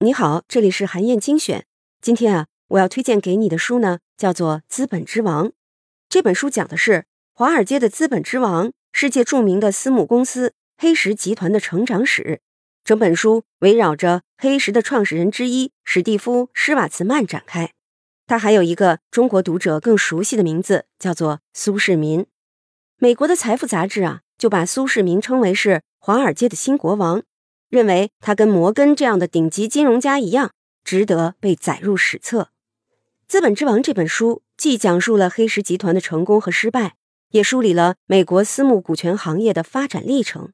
你好，这里是韩燕精选。今天啊，我要推荐给你的书呢，叫做《资本之王》。这本书讲的是华尔街的资本之王、世界著名的私募公司黑石集团的成长史。整本书围绕着黑石的创始人之一史蒂夫·施瓦茨曼展开。他还有一个中国读者更熟悉的名字，叫做苏世民。美国的财富杂志啊，就把苏世民称为是华尔街的新国王。认为他跟摩根这样的顶级金融家一样，值得被载入史册。《资本之王》这本书既讲述了黑石集团的成功和失败，也梳理了美国私募股权行业的发展历程。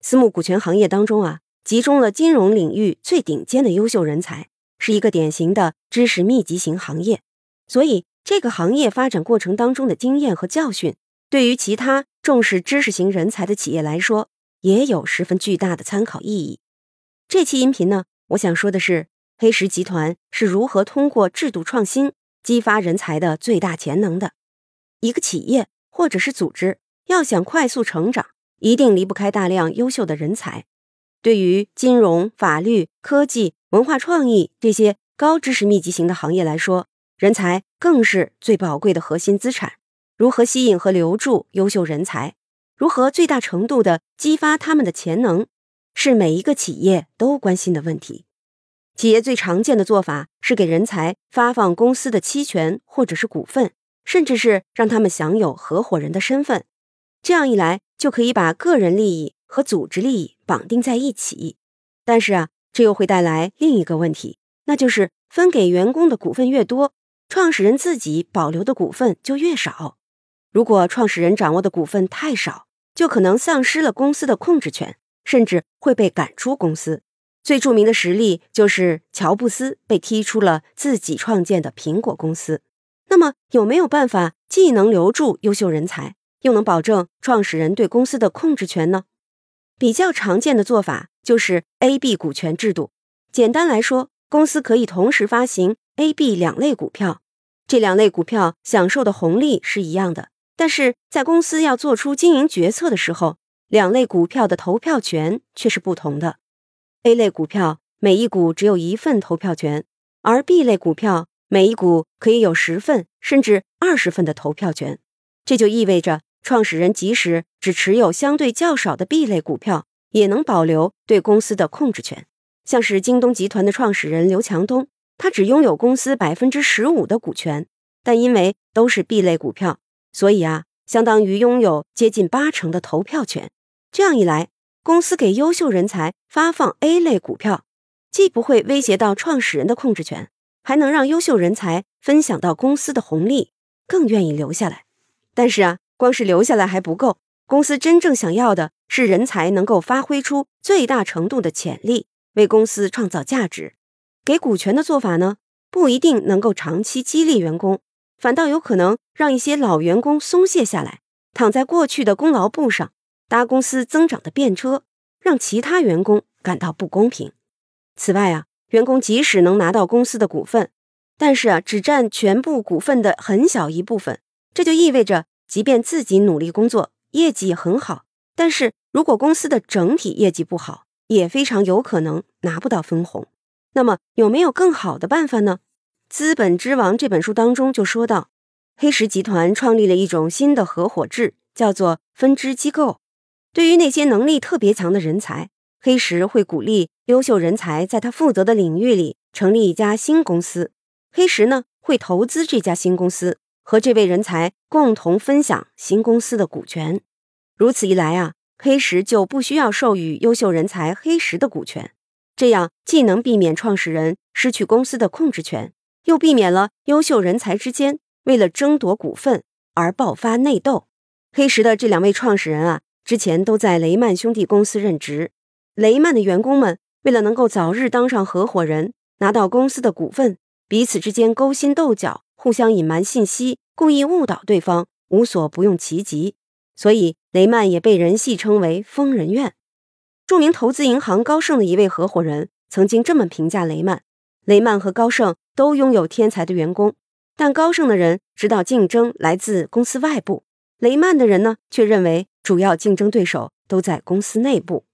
私募股权行业当中啊，集中了金融领域最顶尖的优秀人才，是一个典型的知识密集型行业。所以，这个行业发展过程当中的经验和教训，对于其他重视知识型人才的企业来说，也有十分巨大的参考意义。这期音频呢，我想说的是，黑石集团是如何通过制度创新激发人才的最大潜能的。一个企业或者是组织要想快速成长，一定离不开大量优秀的人才。对于金融、法律、科技、文化创意这些高知识密集型的行业来说，人才更是最宝贵的核心资产。如何吸引和留住优秀人才？如何最大程度的激发他们的潜能？是每一个企业都关心的问题。企业最常见的做法是给人才发放公司的期权或者是股份，甚至是让他们享有合伙人的身份。这样一来，就可以把个人利益和组织利益绑定在一起。但是啊，这又会带来另一个问题，那就是分给员工的股份越多，创始人自己保留的股份就越少。如果创始人掌握的股份太少，就可能丧失了公司的控制权。甚至会被赶出公司。最著名的实例就是乔布斯被踢出了自己创建的苹果公司。那么，有没有办法既能留住优秀人才，又能保证创始人对公司的控制权呢？比较常见的做法就是 A、B 股权制度。简单来说，公司可以同时发行 A、B 两类股票，这两类股票享受的红利是一样的，但是在公司要做出经营决策的时候。两类股票的投票权却是不同的。A 类股票每一股只有一份投票权，而 B 类股票每一股可以有十份甚至二十份的投票权。这就意味着，创始人即使只持有相对较少的 B 类股票，也能保留对公司的控制权。像是京东集团的创始人刘强东，他只拥有公司百分之十五的股权，但因为都是 B 类股票，所以啊，相当于拥有接近八成的投票权。这样一来，公司给优秀人才发放 A 类股票，既不会威胁到创始人的控制权，还能让优秀人才分享到公司的红利，更愿意留下来。但是啊，光是留下来还不够，公司真正想要的是人才能够发挥出最大程度的潜力，为公司创造价值。给股权的做法呢，不一定能够长期激励员工，反倒有可能让一些老员工松懈下来，躺在过去的功劳簿上。搭公司增长的便车，让其他员工感到不公平。此外啊，员工即使能拿到公司的股份，但是啊，只占全部股份的很小一部分。这就意味着，即便自己努力工作，业绩也很好，但是如果公司的整体业绩不好，也非常有可能拿不到分红。那么，有没有更好的办法呢？《资本之王》这本书当中就说到，黑石集团创立了一种新的合伙制，叫做分支机构。对于那些能力特别强的人才，黑石会鼓励优秀人才在他负责的领域里成立一家新公司。黑石呢会投资这家新公司，和这位人才共同分享新公司的股权。如此一来啊，黑石就不需要授予优秀人才黑石的股权，这样既能避免创始人失去公司的控制权，又避免了优秀人才之间为了争夺股份而爆发内斗。黑石的这两位创始人啊。之前都在雷曼兄弟公司任职，雷曼的员工们为了能够早日当上合伙人，拿到公司的股份，彼此之间勾心斗角，互相隐瞒信息，故意误导对方，无所不用其极。所以雷曼也被人戏称为“疯人院”。著名投资银行高盛的一位合伙人曾经这么评价雷曼：雷曼和高盛都拥有天才的员工，但高盛的人知道竞争来自公司外部，雷曼的人呢却认为。主要竞争对手都在公司内部。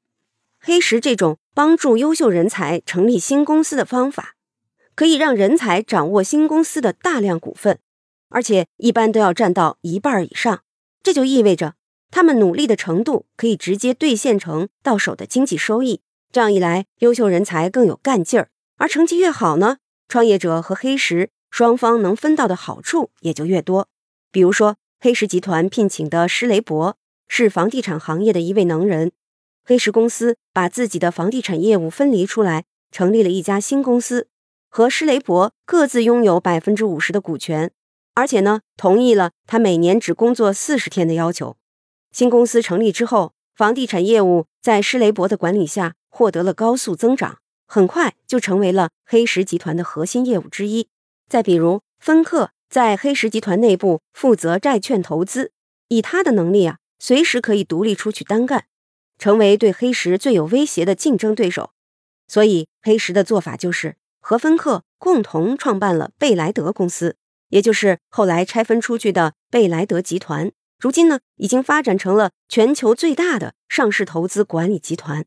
黑石这种帮助优秀人才成立新公司的方法，可以让人才掌握新公司的大量股份，而且一般都要占到一半以上。这就意味着他们努力的程度可以直接兑现成到手的经济收益。这样一来，优秀人才更有干劲儿，而成绩越好呢，创业者和黑石双方能分到的好处也就越多。比如说，黑石集团聘请的施雷伯是房地产行业的一位能人。黑石公司把自己的房地产业务分离出来，成立了一家新公司，和施雷伯各自拥有百分之五十的股权，而且呢，同意了他每年只工作四十天的要求。新公司成立之后，房地产业务在施雷伯的管理下获得了高速增长，很快就成为了黑石集团的核心业务之一。再比如，芬克在黑石集团内部负责债券投资，以他的能力啊，随时可以独立出去单干。成为对黑石最有威胁的竞争对手，所以黑石的做法就是和芬克共同创办了贝莱德公司，也就是后来拆分出去的贝莱德集团。如今呢，已经发展成了全球最大的上市投资管理集团，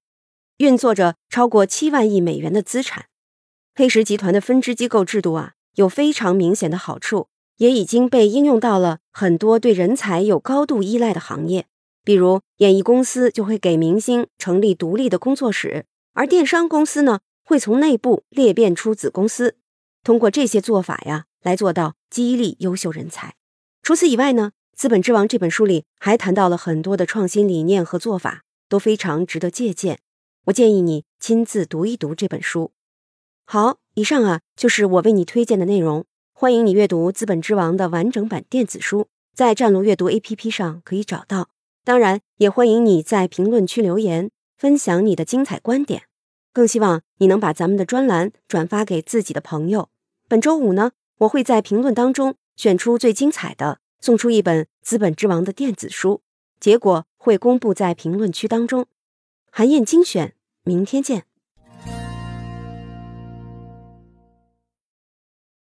运作着超过七万亿美元的资产。黑石集团的分支机构制度啊，有非常明显的好处，也已经被应用到了很多对人才有高度依赖的行业。比如，演艺公司就会给明星成立独立的工作室，而电商公司呢，会从内部裂变出子公司，通过这些做法呀，来做到激励优秀人才。除此以外呢，《资本之王》这本书里还谈到了很多的创新理念和做法，都非常值得借鉴。我建议你亲自读一读这本书。好，以上啊就是我为你推荐的内容，欢迎你阅读《资本之王》的完整版电子书，在战卢阅读 APP 上可以找到。当然，也欢迎你在评论区留言，分享你的精彩观点。更希望你能把咱们的专栏转发给自己的朋友。本周五呢，我会在评论当中选出最精彩的，送出一本《资本之王》的电子书，结果会公布在评论区当中。韩燕精选，明天见。